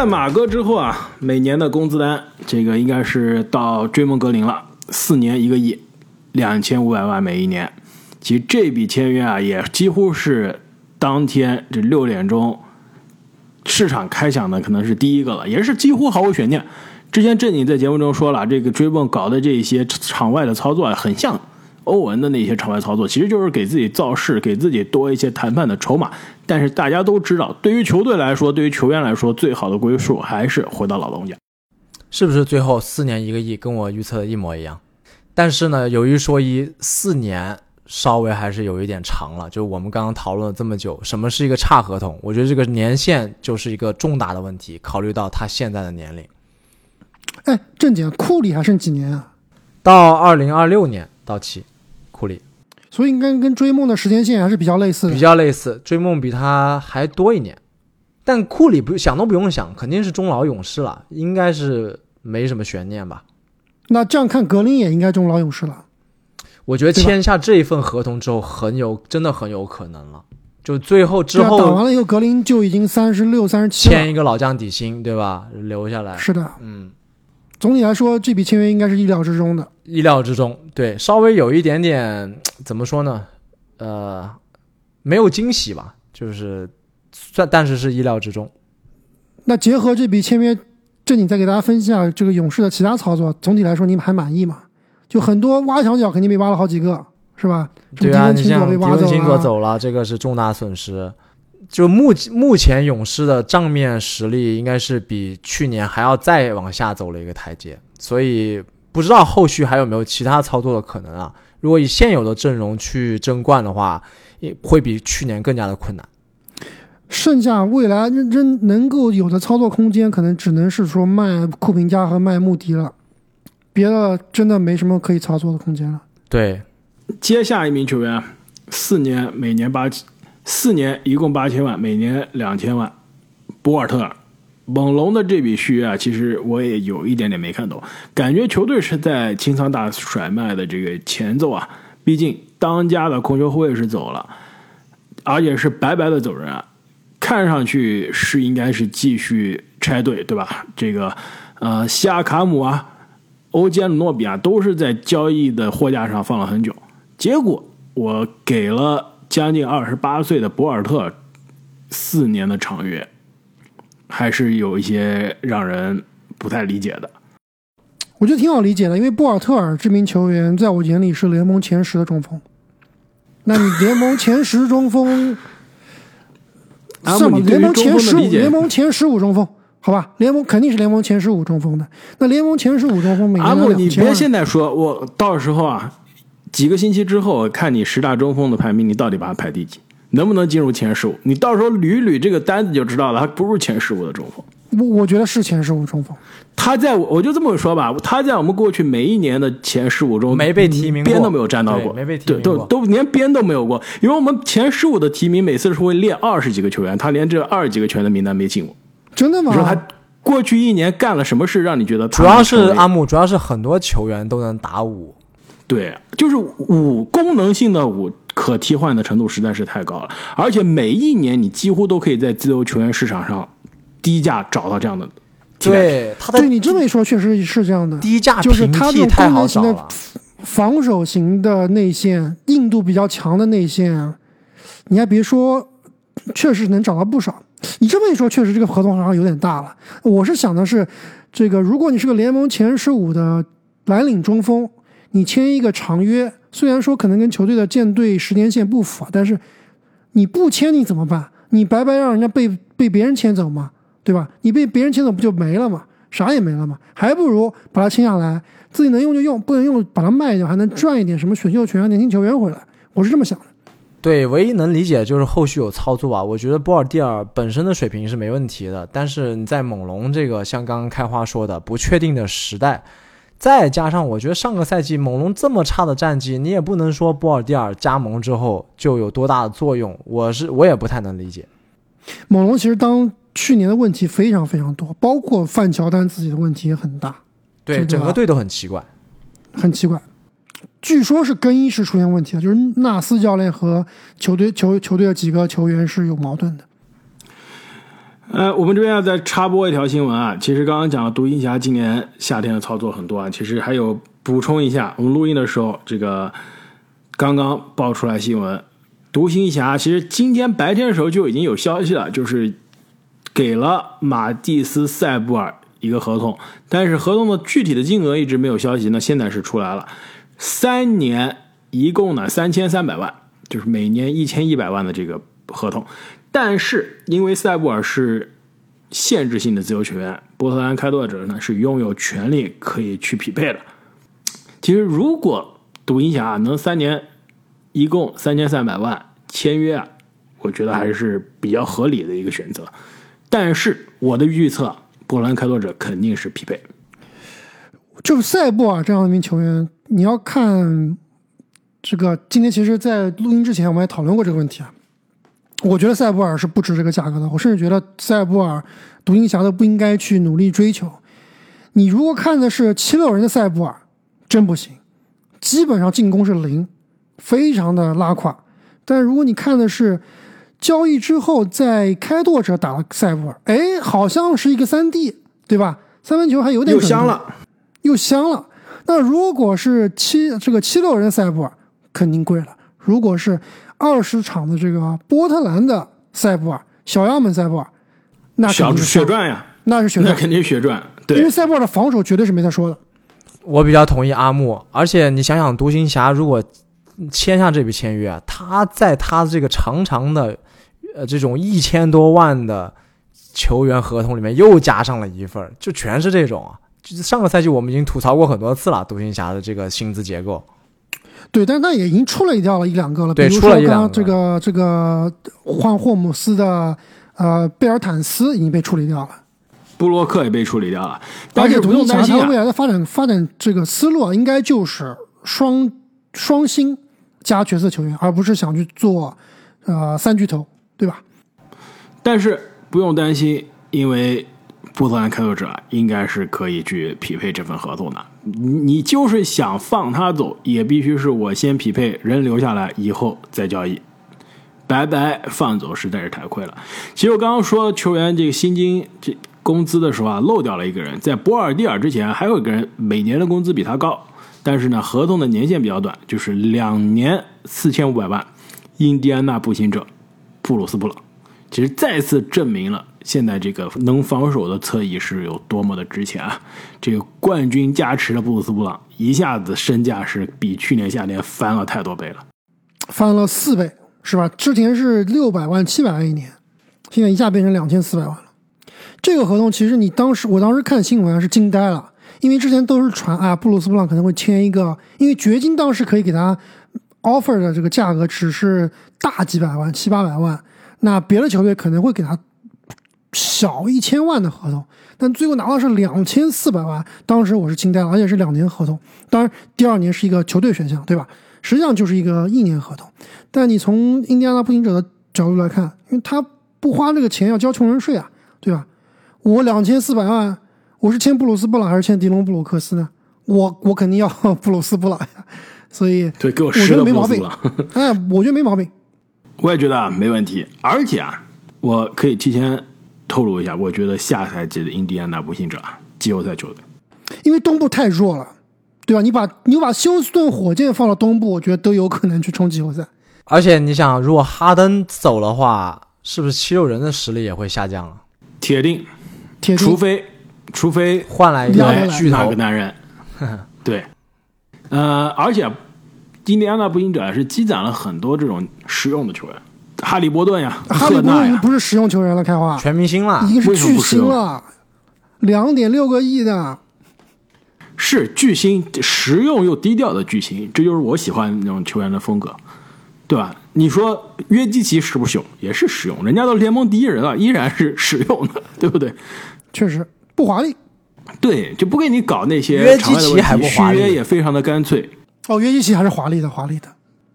在马哥之后啊，每年的工资单，这个应该是到追梦格林了，四年一个亿，两千五百万每一年。其实这笔签约啊，也几乎是当天这六点钟市场开响的，可能是第一个了，也是几乎毫无悬念。之前正经在节目中说了，这个追梦搞的这些场外的操作啊，很像。欧文的那些场外操作，其实就是给自己造势，给自己多一些谈判的筹码。但是大家都知道，对于球队来说，对于球员来说，最好的归宿还是回到老东家。是不是最后四年一个亿，跟我预测的一模一样？但是呢，有一说一，四年稍微还是有一点长了。就我们刚刚讨论了这么久，什么是一个差合同？我觉得这个年限就是一个重大的问题。考虑到他现在的年龄，哎，正经，库里还剩几年啊？到二零二六年到期。库里，所以应该跟追梦的时间线还是比较类似的。比较类似，追梦比他还多一年，但库里不想都不用想，肯定是终老勇士了，应该是没什么悬念吧？那这样看，格林也应该终老勇士了。我觉得签下这一份合同之后，很有真的很有可能了。就最后之后打完了以后，格林就已经三十六、三十七，签一个老将底薪，对吧？留下来。是的，嗯。总体来说，这笔签约应该是意料之中的。意料之中，对，稍微有一点点怎么说呢？呃，没有惊喜吧，就是算，但是是意料之中。那结合这笔签约，正经再给大家分析下这个勇士的其他操作。总体来说，你们还满意吗？就很多挖墙脚，肯定被挖了好几个，是吧？对啊，你像迪文辛格走了，这个是重大损失。就目目前勇士的账面实力应该是比去年还要再往下走了一个台阶，所以不知道后续还有没有其他操作的可能啊？如果以现有的阵容去争冠的话，也会比去年更加的困难。剩下未来真能够有的操作空间，可能只能是说卖库平加和卖穆迪了，别的真的没什么可以操作的空间了。对，接下一名球员，四年每年八。四年一共八千万，每年两千万。博尔特尔，猛龙的这笔续约啊，其实我也有一点点没看懂，感觉球队是在清仓大甩卖的这个前奏啊。毕竟当家的控球后卫是走了，而且是白白的走人啊，看上去是应该是继续拆队，对吧？这个呃，西亚卡姆啊，欧杰诺比啊，都是在交易的货架上放了很久，结果我给了。将近二十八岁的博尔特，四年的长约，还是有一些让人不太理解的。我觉得挺好理解的，因为博尔特尔这名球员在我眼里是联盟前十的中锋。那你联盟前十中锋，算吧，联盟前十五，联盟前十五中锋，好吧，联盟肯定是联盟前十五中锋的。那联盟前十五中锋，阿木，你别现在说，我到时候啊。几个星期之后，看你十大中锋的排名，你到底把他排第几，能不能进入前十五？你到时候捋一捋这个单子就知道了，他不是前十五的中锋。我我觉得是前十五中锋。他在我我就这么说吧，他在我们过去每一年的前十五中没被提名，边都没有沾到过，没被提名过，都都连边都没有过。因为我们前十五的提名每次是会列二十几个球员，他连这二十几个球员的名单没进过。真的吗？你说他过去一年干了什么事，让你觉得？主要是阿木，主要是很多球员都能打五。对，就是五功能性的五可替换的程度实在是太高了，而且每一年你几乎都可以在自由球员市场上低价找到这样的。对，他对你这么一说，确实是这样的。低价就是他这种功能型的防守型的内线，硬度比较强的内线，你还别说，确实能找到不少。你这么一说，确实这个合同好像有点大了。我是想的是，这个如果你是个联盟前十五的蓝领中锋。你签一个长约，虽然说可能跟球队的建队时间线不符，但是你不签你怎么办？你白白让人家被被别人签走吗？对吧？你被别人签走不就没了吗？啥也没了吗？还不如把它签下来，自己能用就用，不能用把它卖掉，还能赚一点什么选秀权啊、年轻球员回来。我是这么想的。对，唯一能理解就是后续有操作啊。我觉得波尔蒂尔本身的水平是没问题的，但是你在猛龙这个像刚刚开花说的不确定的时代。再加上，我觉得上个赛季猛龙这么差的战绩，你也不能说波尔蒂尔加盟之后就有多大的作用。我是我也不太能理解。猛龙其实当去年的问题非常非常多，包括范乔丹自己的问题也很大。对，整个队都很奇怪，很奇怪。据说是更衣室出现问题了，就是纳斯教练和球队球球队的几个球员是有矛盾的。呃，我们这边要再插播一条新闻啊，其实刚刚讲了独行侠今年夏天的操作很多啊，其实还有补充一下，我们录音的时候这个刚刚爆出来新闻，独行侠其实今天白天的时候就已经有消息了，就是给了马蒂斯塞布尔一个合同，但是合同的具体的金额一直没有消息，那现在是出来了，三年一共呢三千三百万，就是每年一千一百万的这个合同。但是因为塞布尔是限制性的自由球员，波特兰开拓者呢是拥有权利可以去匹配的。其实如果独行侠能三年一共三千三百万签约啊，我觉得还是比较合理的一个选择。但是我的预测，波兰开拓者肯定是匹配。就塞布尔这样一名球员，你要看这个。今天其实，在录音之前，我们也讨论过这个问题啊。我觉得塞布尔是不值这个价格的，我甚至觉得塞布尔独行侠都不应该去努力追求。你如果看的是七六人的塞布尔，真不行，基本上进攻是零，非常的拉胯。但如果你看的是交易之后在开拓者打的塞布尔，哎，好像是一个三 D，对吧？三分球还有点又香了，又香了。那如果是七这个七六人的塞布尔，肯定贵了。如果是二十场的这个波特兰的塞布尔，小样本塞布尔，那小血赚呀，那是血赚，那肯定血赚。对因为塞布尔的防守绝对是没得说的。我比较同意阿木，而且你想想，独行侠如果签下这笔签约，他在他这个长长的呃这种一千多万的球员合同里面又加上了一份，就全是这种啊。就是上个赛季我们已经吐槽过很多次了，独行侠的这个薪资结构。对，但是他也已经处理掉了一两个了，比如说刚刚这个这个换霍姆斯的呃贝尔坦斯已经被处理掉了，布洛克也被处理掉了，而且独行侠他未来的发展发展这个思路应该就是双双星加角色球员，而不是想去做呃三巨头，对吧？但是不用担心，因为。波特兰开拓者应该是可以去匹配这份合同的。你你就是想放他走，也必须是我先匹配人留下来，以后再交易。白白放走实在是太亏了。其实我刚刚说球员这个薪金、这工资的时候啊，漏掉了一个人，在博尔蒂尔之前还有一个人，每年的工资比他高，但是呢，合同的年限比较短，就是两年四千五百万。印第安纳步行者布鲁斯布朗，其实再次证明了。现在这个能防守的侧翼是有多么的值钱啊！这个冠军加持的布鲁斯布朗一下子身价是比去年夏天翻了太多倍了，翻了四倍是吧？之前是六百万、七百万一年，现在一下变成两千四百万了。这个合同其实你当时，我当时看新闻是惊呆了，因为之前都是传啊，布鲁斯布朗可能会签一个，因为掘金当时可以给他 offer 的这个价格只是大几百万、七八百万，那别的球队可能会给他。小一千万的合同，但最后拿到是两千四百万，当时我是惊呆了，而且是两年合同。当然，第二年是一个球队选项，对吧？实际上就是一个一年合同。但你从印第安纳步行者的角度来看，因为他不花这个钱要交穷人税啊，对吧？我两千四百万，我是签布鲁斯布朗还是签迪隆布鲁克斯呢？我我肯定要布鲁斯布朗呀。所以，对，给我觉得没毛病。哎，我觉得没毛病。我也觉得啊，没问题。而且啊，我可以提前。透露一下，我觉得下赛季的印第安纳步行者季后赛球队，因为东部太弱了，对吧？你把你把休斯顿火箭放到东部，我觉得都有可能去冲季后赛。而且你想，如果哈登走的话，是不是七六人的实力也会下降了？铁定，铁定，除非除非换来一个巨头个男人。对，呃，而且印第安纳步行者是积攒了很多这种实用的球员。哈利波顿呀，哈利波顿不是实用球员了，开花全明星了，已经是巨星了，两点六个亿的，是巨星，实用又低调的巨星，这就是我喜欢那种球员的风格，对吧？你说约基奇实不实用？也是实用，人家都联盟第一人了，依然是实用的，对不对？确实不华丽，对，就不给你搞那些约基奇还不华丽，续约也非常的干脆。哦，约基奇还是华丽的，华丽的，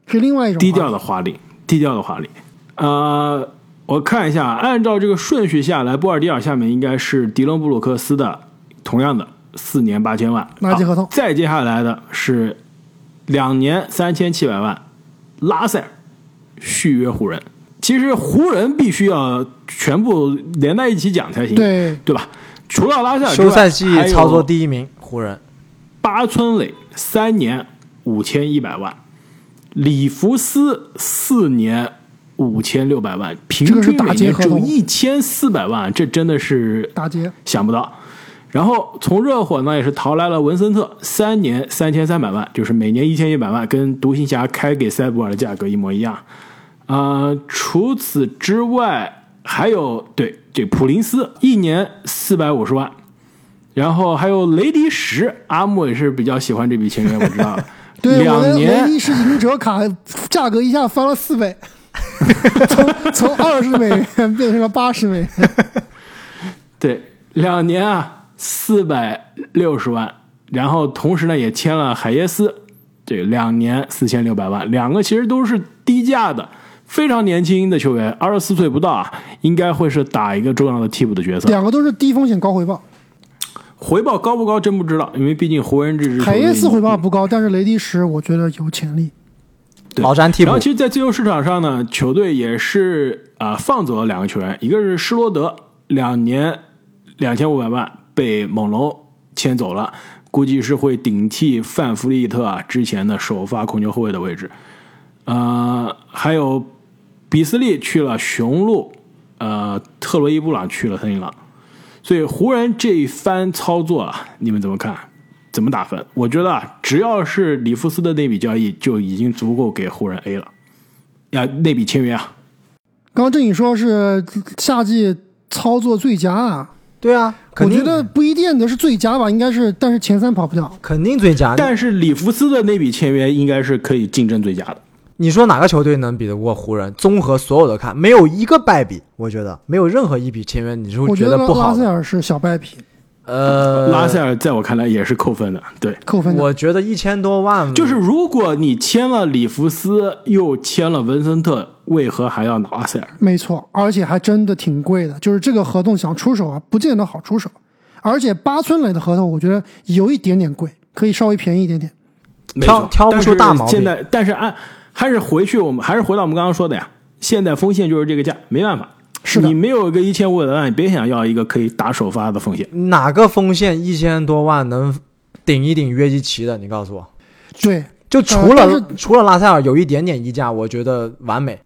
是另外一种低调的华丽，低调的华丽。呃，我看一下，按照这个顺序下来，波尔迪尔下面应该是迪伦布鲁克斯的，同样的四年八千万。垃圾合同。再接下来的是两年三千七百万，拉塞尔续约湖人，其实湖人必须要全部连在一起讲才行，对，对吧？除了拉塞尔休赛季操作第一名湖人，八村垒三年五千一百万，里弗斯四年五千六百万，平均每打年只有一千四百万，这真的是打劫。想不到。然后从热火呢也是淘来了文森特，三年三千三百万，就是每年一千一百万，跟独行侠开给塞博尔的价格一模一样。呃，除此之外还有对这普林斯一年四百五十万，然后还有雷迪什，阿木也是比较喜欢这笔签约，我知道了。对，两年唯一是赢者卡价格一下翻了四倍，从从二十美元变成了八十美元。对，两年啊，四百六十万，然后同时呢也签了海耶斯，这两年四千六百万，两个其实都是低价的，非常年轻的球员，二十四岁不到啊，应该会是打一个重要的替补的角色。两个都是低风险高回报。回报高不高真不知道，因为毕竟湖人这支海耶斯回报不高，但是雷迪什我觉得有潜力。对老詹替补然后，其实，在自由市场上呢，球队也是啊、放走了两个球员，一个是施罗德，两年两千五百万被猛龙签走了，估计是会顶替范弗利特啊之前的首发控球后卫的位置。呃，还有比斯利去了雄鹿，呃，特洛伊布朗去了森林狼。所以湖人这一番操作啊，你们怎么看？怎么打分？我觉得啊，只要是里弗斯的那笔交易，就已经足够给湖人 A 了。呀，那笔签约啊，刚刚正宇说是夏季操作最佳啊，对啊，我觉得不一定的是最佳吧，应该是，但是前三跑不掉。肯定最佳。但是里弗斯的那笔签约应该是可以竞争最佳的。你说哪个球队能比得过湖人？综合所有的看，没有一个败笔，我觉得没有任何一笔签约你是会我觉得得不好的。拉塞尔是小败笔，呃，拉塞尔在我看来也是扣分的，对，扣分的。我觉得一千多万就是如果你签了里弗斯，又签了文森特，为何还要拿拉塞尔？没错，而且还真的挺贵的。就是这个合同想出手啊，不见得好出手。而且八村垒的合同，我觉得有一点点贵，可以稍微便宜一点点。没错挑挑不出大毛病现在，但是按还是回去，我们还是回到我们刚刚说的呀。现在锋线就是这个价，没办法。是的你没有一个一千五百万，你别想要一个可以打首发的锋线。哪个锋线一千多万能顶一顶约基奇的？你告诉我，对就除了、呃除了拉塞尔有一点点溢价，我觉得完美。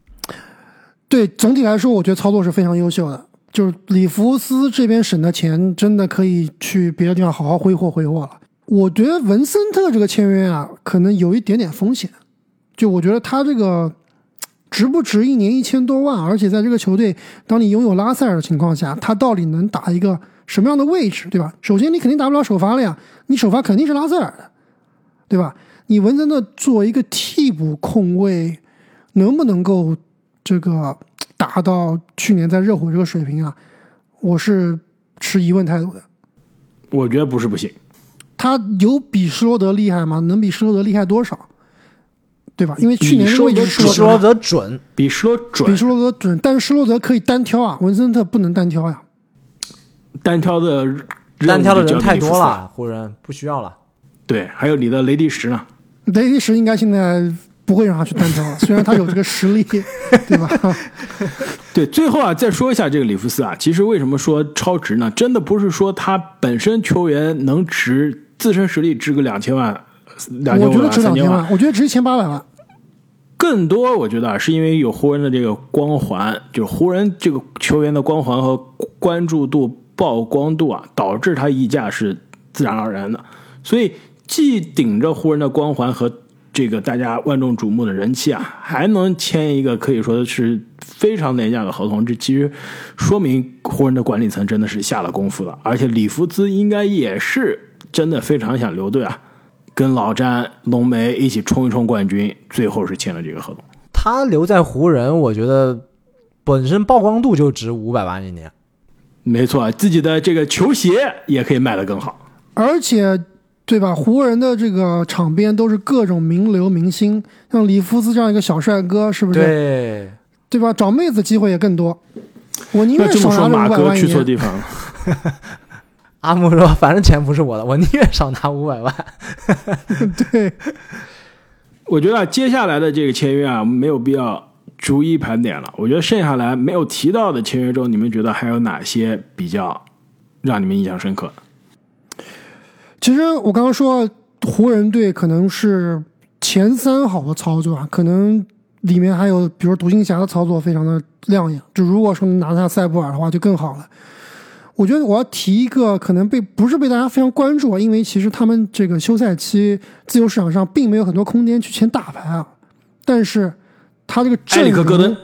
对，总体来说，我觉得操作是非常优秀的。就是里弗斯这边省的钱，真的可以去别的地方好好挥霍挥霍了。我觉得文森特这个签约啊，可能有一点点风险。就我觉得他这个值不值一年一千多万，而且在这个球队，当你拥有拉塞尔的情况下，他到底能打一个什么样的位置，对吧？首先，你肯定打不了首发了呀，你首发肯定是拉塞尔的，对吧？你文森特作为一个替补控卫，能不能够这个达到去年在热火这个水平啊？我是持疑问态度的。我觉得不是不行。他有比施罗德厉害吗？能比施罗德厉害多少？对吧？因为去年这个位置是施罗施罗德，准，比施罗比准施罗德准，但是施罗德可以单挑啊，文森特不能单挑呀。单挑的单挑的人太多了，湖人不需要了。对，还有你的雷迪什呢？雷迪什应该现在不会让他去单挑了，虽然他有这个实力，对吧？对，最后啊，再说一下这个里弗斯啊，其实为什么说超值呢？真的不是说他本身球员能值自身实力值个两千万、两千万、我觉得值两千万，我觉得值一千八百万。更多我觉得啊，是因为有湖人的这个光环，就是湖人这个球员的光环和关注度、曝光度啊，导致他溢价是自然而然的。所以既顶着湖人的光环和这个大家万众瞩目的人气啊，还能签一个可以说是非常廉价的合同，这其实说明湖人的管理层真的是下了功夫了。而且里弗兹应该也是真的非常想留队啊。跟老詹、浓眉一起冲一冲冠军，最后是签了这个合同。他留在湖人，我觉得本身曝光度就值五百万一年。没错，自己的这个球鞋也可以卖得更好。而且，对吧？湖人的这个场边都是各种名流明星，像里夫斯这样一个小帅哥，是不是？对，对吧？找妹子机会也更多。我宁愿那这么说，少拿这五百马哥去。错地方了。阿木说：“反正钱不是我的，我宁愿少拿五百万。对，我觉得啊接下来的这个签约啊，没有必要逐一盘点了。我觉得剩下来没有提到的签约中，你们觉得还有哪些比较让你们印象深刻？其实我刚刚说湖人队可能是前三好的操作啊，可能里面还有比如独行侠的操作非常的亮眼。就如果说能拿下塞布尔的话，就更好了。我觉得我要提一个可能被不是被大家非常关注啊，因为其实他们这个休赛期自由市场上并没有很多空间去签大牌啊，但是他这个埃里克戈登。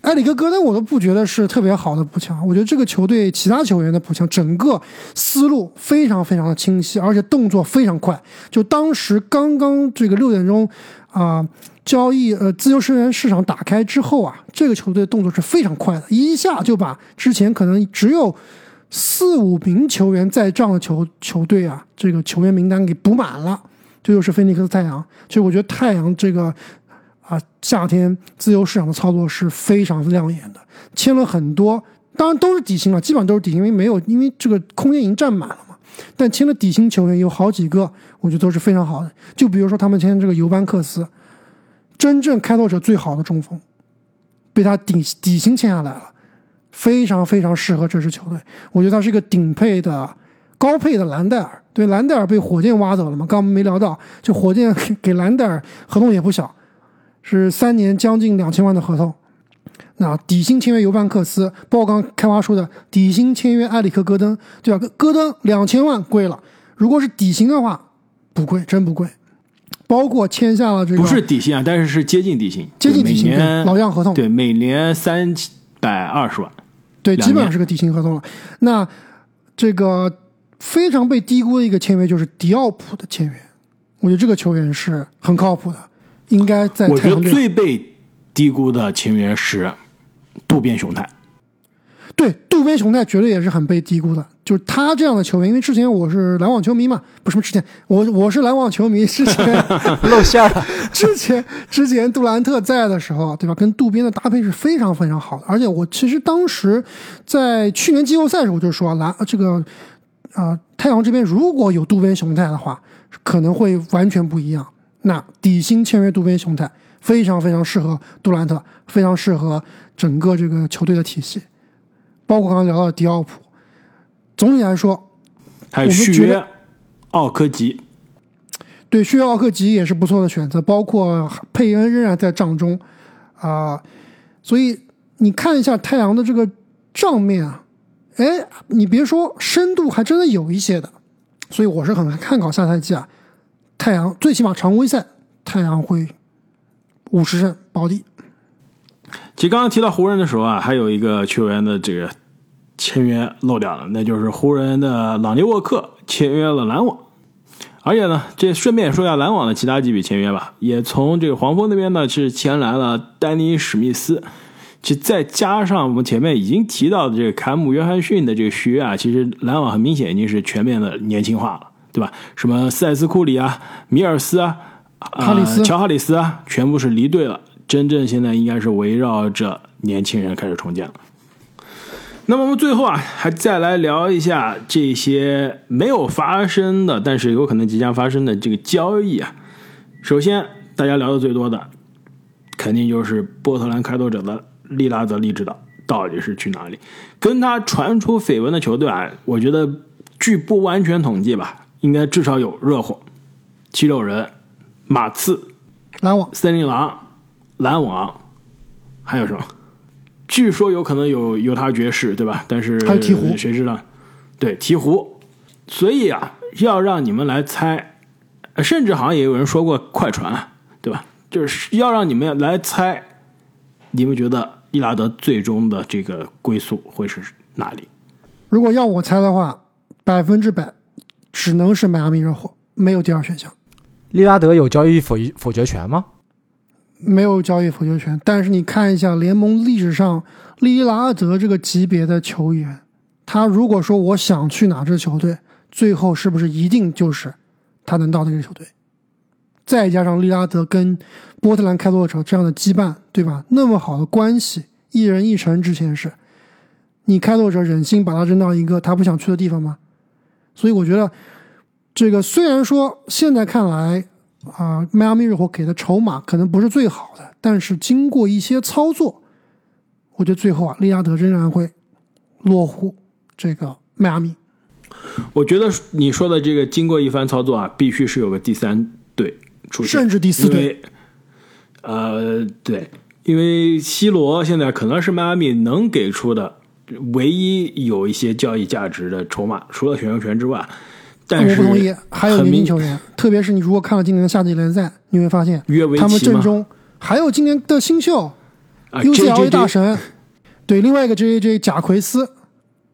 埃里克戈登我都不觉得是特别好的补强，我觉得这个球队其他球员的补强整个思路非常非常的清晰，而且动作非常快。就当时刚刚这个六点钟啊交易呃自由球员市场打开之后啊，这个球队动作是非常快的，一下就把之前可能只有四五名球员在账的球球队啊这个球员名单给补满了。这就是菲尼克斯太阳，其实我觉得太阳这个。啊，夏天自由市场的操作是非常亮眼的，签了很多，当然都是底薪了，基本上都是底薪，因为没有，因为这个空间已经占满了嘛。但签了底薪球员有好几个，我觉得都是非常好的。就比如说他们签这个尤班克斯，真正开拓者最好的中锋，被他底底薪签下来了，非常非常适合这支球队。我觉得他是一个顶配的高配的兰戴尔。对，兰戴尔被火箭挖走了嘛？刚刚没聊到，就火箭给兰戴尔合同也不小。是三年将近两千万的合同，那底薪签约尤班克斯，包括刚刚开花说的底薪签约埃里克戈登，对吧？戈登两千万贵了，如果是底薪的话，不贵，真不贵。包括签下了这个不是底薪啊，但是是接近底薪，接近底薪，老样合同，对，每年三百二十万，对，基本上是个底薪合同了。那这个非常被低估的一个签约就是迪奥普的签约，我觉得这个球员是很靠谱的。应该在我觉得最被低估的签约是渡边雄太。对，渡边雄太绝对也是很被低估的。就是他这样的球员，因为之前我是篮网球迷嘛，不是之前我我是篮网球迷，之前 露馅了。之前之前杜兰特在的时候，对吧？跟渡边的搭配是非常非常好的。而且我其实当时在去年季后赛的时候我就说，篮这个啊太阳这边如果有渡边雄太的话，可能会完全不一样。那底薪签约渡边雄太，非常非常适合杜兰特，非常适合整个这个球队的体系，包括刚刚聊到的迪奥普。总体来说，还有续约奥科吉，对续约奥科吉也是不错的选择。包括佩恩仍然在账中啊，所以你看一下太阳的这个账面啊，哎，你别说深度还真的有一些的，所以我是很看好下赛季啊。太阳最起码常规赛，太阳会五十胜保底。其实刚刚提到湖人的时候啊，还有一个球员的这个签约漏掉了，那就是湖人的朗尼沃克签约了篮网。而且呢，这顺便说一下篮网的其他几笔签约吧，也从这个黄蜂那边呢是签来了丹尼史密斯，其再加上我们前面已经提到的这个凯姆约翰逊的这个续约啊，其实篮网很明显已经是全面的年轻化了。对吧？什么塞斯库里啊、米尔斯啊、哈里斯、乔哈里斯啊，全部是离队了。真正现在应该是围绕着年轻人开始重建了。那么我们最后啊，还再来聊一下这些没有发生的，但是有可能即将发生的这个交易啊。首先，大家聊的最多的，肯定就是波特兰开拓者的利拉德利指导到底是去哪里？跟他传出绯闻的球队啊，我觉得据不完全统计吧。应该至少有热火、七六人、马刺、篮网、森林狼、篮网，还有什么？据说有可能有犹他爵士，对吧？但是还有鹈鹕，谁知道？对，鹈鹕。所以啊，要让你们来猜，甚至好像也有人说过快船，对吧？就是要让你们来猜，你们觉得伊拉德最终的这个归宿会是哪里？如果要我猜的话，百分之百。只能是迈阿密热火，没有第二选项。利拉德有交易否否决权吗？没有交易否决权。但是你看一下联盟历史上利拉德这个级别的球员，他如果说我想去哪支球队，最后是不是一定就是他能到那个球队？再加上利拉德跟波特兰开拓者这样的羁绊，对吧？那么好的关系，一人一城之前是，你开拓者忍心把他扔到一个他不想去的地方吗？所以我觉得，这个虽然说现在看来啊，迈阿密热火给的筹码可能不是最好的，但是经过一些操作，我觉得最后啊，利拉德仍然会落户这个迈阿密。我觉得你说的这个经过一番操作啊，必须是有个第三队出现，甚至第四队。呃，对，因为西罗现在可能是迈阿密能给出的唯一有一些交易价值的筹码，除了选秀权之外。但是我不同意，还有年轻球员，特别是你如果看了今年的夏季联赛，你会发现他们阵中还有今年的新秀啊 UCLA 大神，对，另外一个 J J 贾奎斯，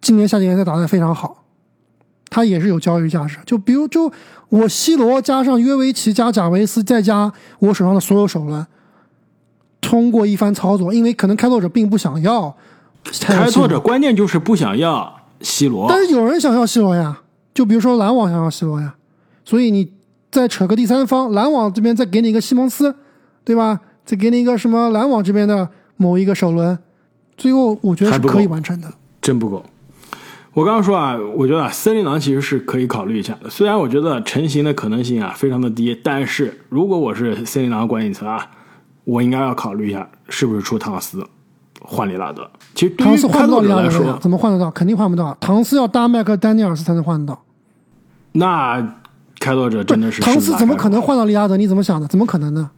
今年夏季联赛打得非常好，他也是有交易价值。就比如就我西罗加上约维奇加贾维斯，再加我手上的所有手轮，通过一番操作，因为可能开拓者并不想要开拓者关键就是不想要西罗，但是有人想要西罗呀，就比如说篮网想要西罗呀，所以你再扯个第三方，篮网这边再给你一个西蒙斯，对吧？再给你一个什么篮网这边的某一个首轮，最后我觉得是可以完成的。真不够。我刚刚说啊，我觉得啊，森林狼其实是可以考虑一下的。虽然我觉得成型的可能性啊非常的低，但是如果我是森林狼管理层啊，我应该要考虑一下是不是出唐斯换里拉德。其实对于唐斯换不到拉德的呀怎么换得到？肯定换不到。唐斯要搭麦克丹尼尔斯才能换得到。那开拓者真的是唐斯怎么可能？换到利拉德？你怎么想的？怎么可能呢？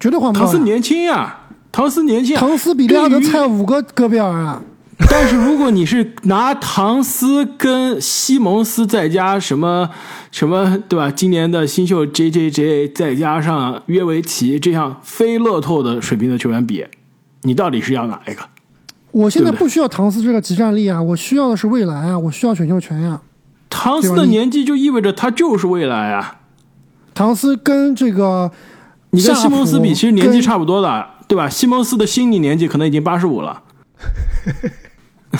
绝对换不到呀。唐斯年轻呀，唐斯年轻啊。唐斯比利拉德对于菜五个戈贝尔啊！但是如果你是拿唐斯跟西蒙斯再加什么什么，对吧？今年的新秀 J J J 再加上约维奇这样非乐透的水平的球员比，你到底是要哪一个？我现在不需要唐斯这个集战力啊，我需要的是未来啊，我需要选秀权呀、唐斯的年纪就意味着他就是未来啊！唐斯跟这个你跟西蒙斯比，其实年纪差不多的，对吧？西蒙斯的心理年纪可能已经八十五了。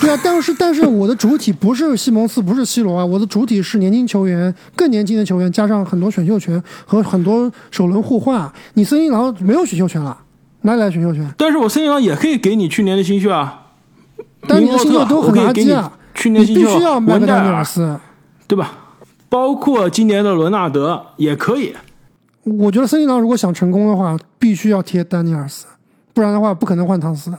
对啊，但是 但是我的主体不是西蒙斯，不是 C 罗啊，我的主体是年轻球员，更年轻的球员，加上很多选秀权和很多首轮互换啊。你森林狼没有选秀权了，哪里来选秀权？但是我森林狼也可以给你去年的新秀啊，但你的新秀都很我可以给你垃圾啊，去年新秀必须要麦克丹尼尔斯。对吧？包括今年的伦纳德也可以。我觉得森林狼如果想成功的话，必须要贴丹尼尔斯，不然的话不可能换唐斯的。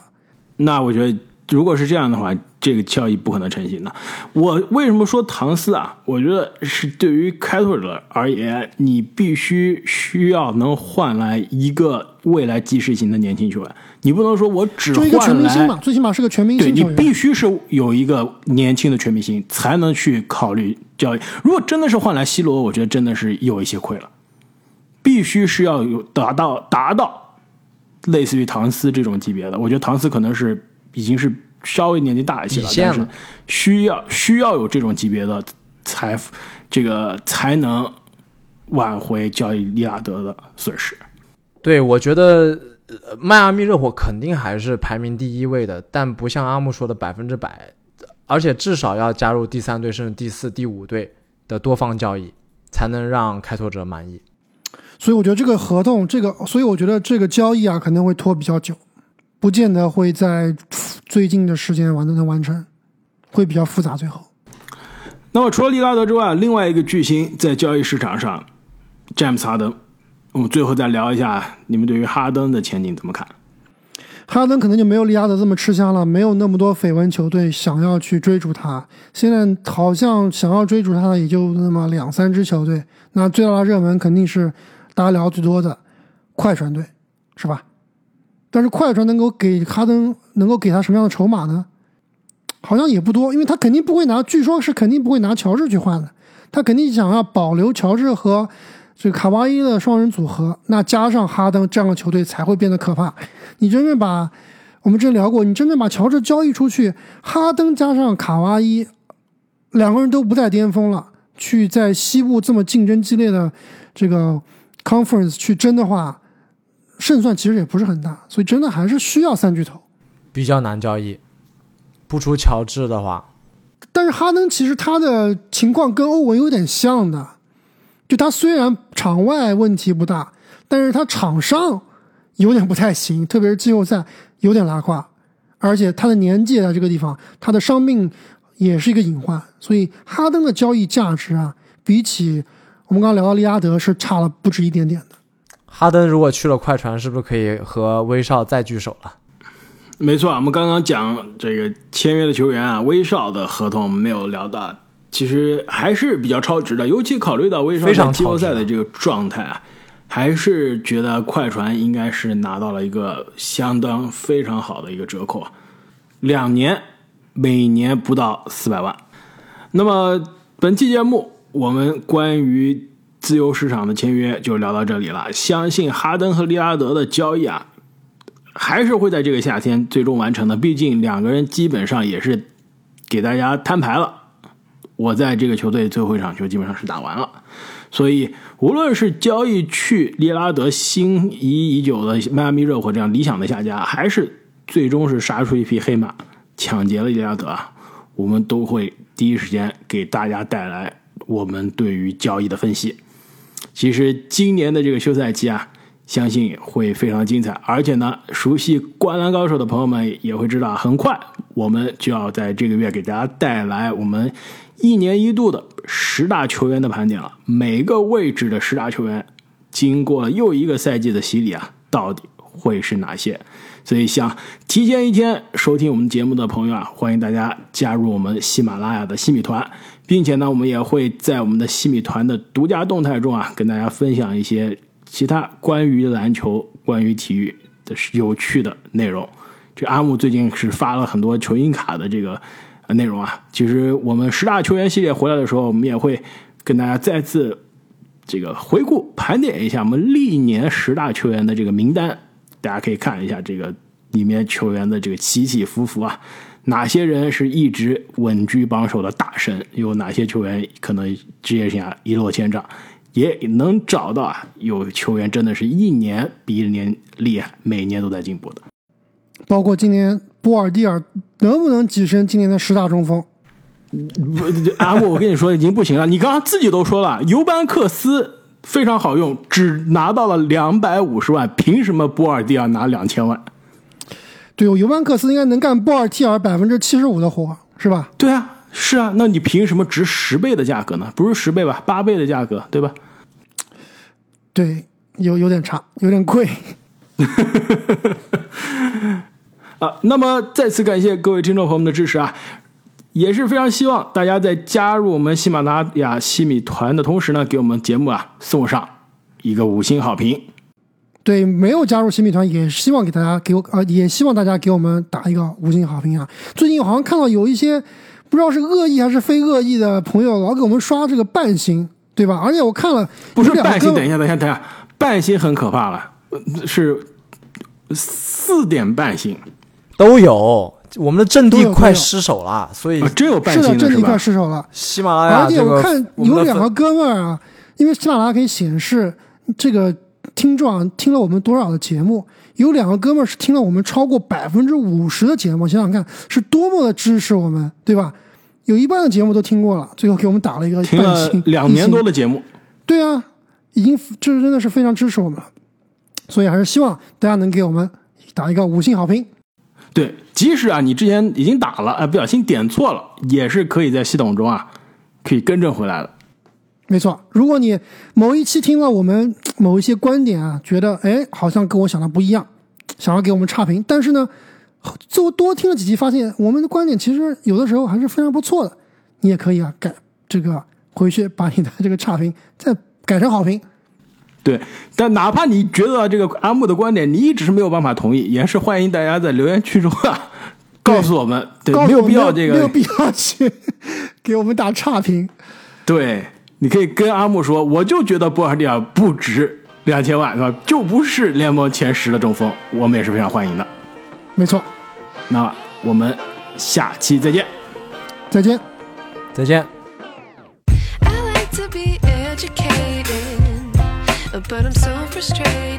那我觉得，如果是这样的话，这个交易不可能成型的。我为什么说唐斯啊？我觉得是对于开拓者而言，你必须需要能换来一个未来即时型的年轻球员，你不能说我只就一个全明星嘛，最起码是个全明对你星球员。必须是有一个年轻的全明星，才能去考虑交易。如果真的是换来西罗，我觉得真的是有一些亏了。必须是要有达到达到类似于唐斯这种级别的，我觉得唐斯可能是已经是稍微年纪大一些了，需要需要有这种级别的才这个才能挽回交易利拉德的损失。对，我觉得呃迈阿密热火肯定还是排名第一位的，但不像阿木说的百分之百，而且至少要加入第三队甚至第四、第五队的多方交易，才能让开拓者满意。所以我觉得这个合同，这个，所以我觉得这个交易啊，可能会拖比较久，不见得会在最近的时间完都能完成，会比较复杂。最后，那么除了利拉德之外，另外一个巨星在交易市场上，詹姆斯哈登。我们最后再聊一下，你们对于哈登的前景怎么看？哈登可能就没有利拉德这么吃香了，没有那么多绯闻球队想要去追逐他。现在好像想要追逐他的也就那么两三支球队，那最大的热门肯定是大家聊最多的快船队，是吧？但是快船能够给哈登能够给他什么样的筹码呢？好像也不多，因为他肯定不会拿，据说是肯定不会拿乔治去换的，他肯定想要保留乔治和这个卡哇伊的双人组合，那加上哈登这样的球队才会变得可怕。你真正把我们之前聊过，你真正把乔治交易出去，哈登加上卡哇伊两个人都不在巅峰了，去在西部这么竞争激烈的这个 conference 去争的话，胜算其实也不是很大，所以真的还是需要三巨头。比较难交易，不出乔治的话，但是哈登其实他的情况跟欧文有点像的，就他虽然场外问题不大，但是他场上有点不太行，特别是季后赛有点拉胯，而且他的年纪也在这个地方，他的伤病也是一个隐患，所以哈登的交易价值啊，比起我们刚刚聊到利拉德是差了不止一点点的。哈登如果去了快船，是不是可以和威少再聚首了？没错，我们刚刚讲这个签约的球员啊，威少的合同没有聊到，其实还是比较超值的，尤其考虑到威少在季后赛的这个状态啊，还是觉得快船应该是拿到了一个相当非常好的一个折扣，两年每年不到四百万。那么本期节目我们关于自由市场的签约就聊到这里了，相信哈登和利拉德的交易啊。还是会在这个夏天最终完成的，毕竟两个人基本上也是给大家摊牌了。我在这个球队最后一场球基本上是打完了，所以无论是交易去利拉德心仪已久的迈阿密热火这样理想的下家，还是最终是杀出一匹黑马抢劫了利拉德啊，我们都会第一时间给大家带来我们对于交易的分析。其实今年的这个休赛期啊。相信会非常精彩，而且呢，熟悉《灌篮高手》的朋友们也会知道，很快我们就要在这个月给大家带来我们一年一度的十大球员的盘点了。每个位置的十大球员，经过了又一个赛季的洗礼啊，到底会是哪些？所以，想提前一天收听我们节目的朋友啊，欢迎大家加入我们喜马拉雅的新米团，并且呢，我们也会在我们的西米团的独家动态中啊，跟大家分享一些。其他关于篮球、关于体育的有趣的内容，这阿木最近是发了很多球星卡的这个内容啊。其实我们十大球员系列回来的时候，我们也会跟大家再次这个回顾盘点一下我们历年十大球员的这个名单，大家可以看一下这个里面球员的这个起起伏伏啊，哪些人是一直稳居榜首的大神，有哪些球员可能职业生涯一落千丈。也能找到啊，有球员真的是一年比一年厉害，每年都在进步的。包括今年波尔蒂尔能不能跻身今年的十大中锋？阿木，我跟你说已经不行了。你刚刚自己都说了，尤班克斯非常好用，只拿到了两百五十万，凭什么波尔蒂尔拿两千万？对，尤班克斯应该能干波尔蒂尔百分之七十五的活，是吧？对啊。是啊，那你凭什么值十倍的价格呢？不是十倍吧，八倍的价格，对吧？对，有有点差，有点贵。啊，那么再次感谢各位听众朋友们的支持啊，也是非常希望大家在加入我们喜马拉雅西米团的同时呢，给我们节目啊送上一个五星好评。对，没有加入新米团，也希望给大家给我呃，也希望大家给我们打一个五星好评啊。最近好像看到有一些。不知道是恶意还是非恶意的朋友老给我们刷这个半星，对吧？而且我看了，不是半星，等一下，等一下，等一下，半星很可怕了，是四点半星都有。我们的阵地快失守了，所以真有半星是的，阵地快失守了。喜马拉雅，而且我看有两个哥们儿啊，因为喜马拉雅可以显示这个听众听了我们多少的节目。有两个哥们儿是听了我们超过百分之五十的节目，想想看是多么的支持我们，对吧？有一半的节目都听过了，最后给我们打了一个 听了两年多的节目，对啊，已经这真的是非常支持我们了，所以还是希望大家能给我们打一个五星好评。对，即使啊你之前已经打了，啊不小心点错了，也是可以在系统中啊可以更正回来的。没错，如果你某一期听了我们 某一些观点啊，觉得哎好像跟我想的不一样，想要给我们差评，但是呢，就多听了几集，发现我们的观点其实有的时候还是非常不错的，你也可以啊改这个回去把你的这个差评再改成好评。对，但哪怕你觉得这个阿木的观点你一直是没有办法同意，也是欢迎大家在留言区中啊告诉我们，对，没有必要这个没有必要去 给我们打差评，对。你可以跟阿木说，我就觉得波尔蒂尔不值两千万，是吧？就不是联盟前十的中锋，我们也是非常欢迎的。没错，那我们下期再见，再见，再见。I like to my loneliness.